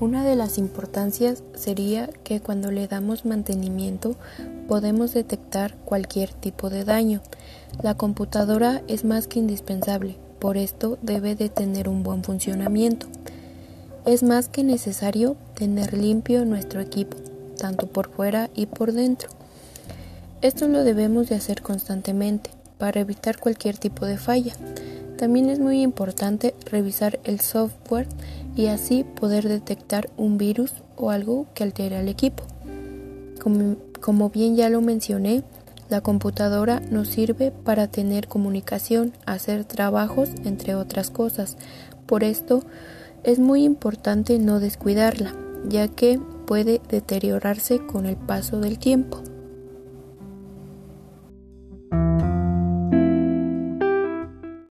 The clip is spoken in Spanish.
Una de las importancias sería que cuando le damos mantenimiento podemos detectar cualquier tipo de daño. La computadora es más que indispensable, por esto debe de tener un buen funcionamiento. Es más que necesario tener limpio nuestro equipo, tanto por fuera y por dentro. Esto lo debemos de hacer constantemente para evitar cualquier tipo de falla. También es muy importante revisar el software y así poder detectar un virus o algo que altere al equipo. Como, como, bien ya lo mencioné, la computadora nos sirve para tener comunicación, hacer trabajos, entre otras cosas. Por esto es muy importante no descuidarla, ya que puede deteriorarse con el paso del tiempo.